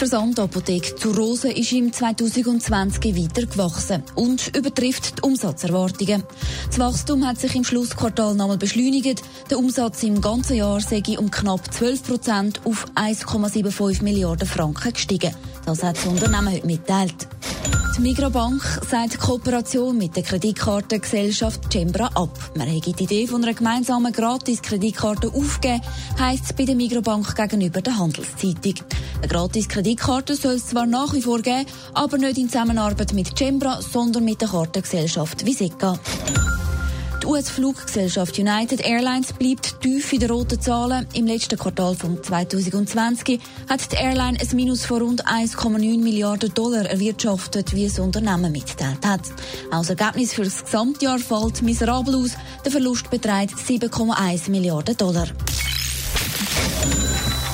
Versandapotheke zu Rose ist im 2020 weiter gewachsen und übertrifft die Umsatzerwartungen. Das Wachstum hat sich im Schlussquartal nochmal beschleunigt. Der Umsatz im ganzen Jahr sei um knapp 12 Prozent auf 1,75 Milliarden Franken gestiegen. Das hat das Unternehmen heute mitteilt. Die Migrabank sagt die Kooperation mit der Kreditkartengesellschaft Cembra ab. Man hätte die Idee von einer gemeinsamen Gratis-Kreditkarte aufgegeben, heisst es bei der Migrabank gegenüber der Handelszeitung. Eine Gratis-Kreditkarte soll es zwar nach wie vor geben, aber nicht in Zusammenarbeit mit Cembra, sondern mit der Kartengesellschaft Visika. Die US-Fluggesellschaft United Airlines bleibt tief in den roten Zahlen. Im letzten Quartal von 2020 hat die Airline ein Minus von rund 1,9 Milliarden Dollar erwirtschaftet, wie das Unternehmen mitteilt hat. Als Ergebnis für das Gesamtjahr fällt miserabel aus. Der Verlust beträgt 7,1 Milliarden Dollar.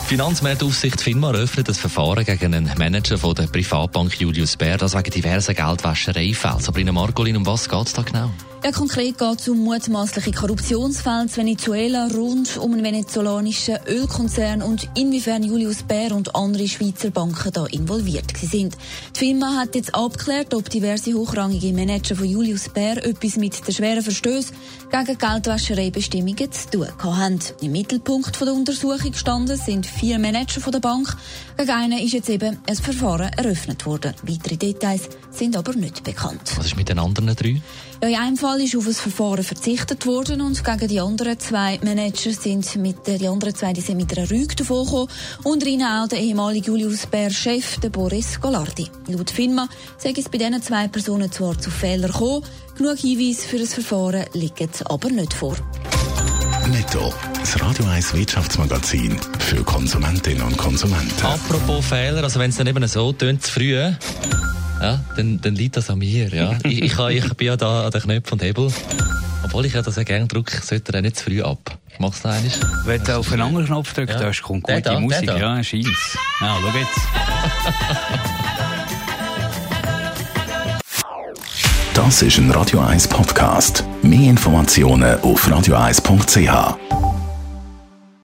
Finanzmarktaufsicht FINMA eröffnet das Verfahren gegen einen Manager von der Privatbank Julius Baer, das wegen diverser Geldwäschereifälle. Sabrina Margolin, um was geht es da genau? Ja, konkret geht es um mutmaßliche Korruptionsfälle in Venezuela rund um einen venezolanischen Ölkonzern und inwiefern Julius Baer und andere Schweizer Banken da involviert sind. Die Firma hat jetzt abgeklärt, ob diverse hochrangige Manager von Julius Baer etwas mit den schweren Verstößen gegen Geldwäschereibestimmungen zu tun haben. Im Mittelpunkt der Untersuchung standen sind vier Manager von der Bank. Gegen einen ist jetzt eben ein Verfahren eröffnet worden. Weitere Details sind aber nicht bekannt. Was ist mit den anderen drei? Ja, in einem Fall ist auf ein Verfahren verzichtet worden und gegen die anderen zwei Manager sind mit die anderen zwei die sind mit einer Rüge davongekommen. Unter ihnen auch der ehemalige Julius Bär Chef, der Boris Golardi. Laut FINMA sei es bei diesen zwei Personen zwar zu Fehlern gekommen, genug Hinweise für das Verfahren liegen aber nicht vor. Netto. Das Radio 1 Wirtschaftsmagazin für Konsumentinnen und Konsumenten. Apropos Fehler, also wenn es dann eben so tönt, zu früh, ja, dann, dann liegt das an mir. Ja. ich, ich, ich bin ja da an den Knöpfen und Hebel. Obwohl ich ja das ja gerne drücke, sollte er nicht zu früh ab. Machst du eigentlich? Wenn du auf einen anderen Knopf drückst, Ja. kommt gute da, Musik. da. Ja, scheint's. Ja, schau jetzt. Das ist ein Radio 1 Podcast. Mehr Informationen auf radio1.ch.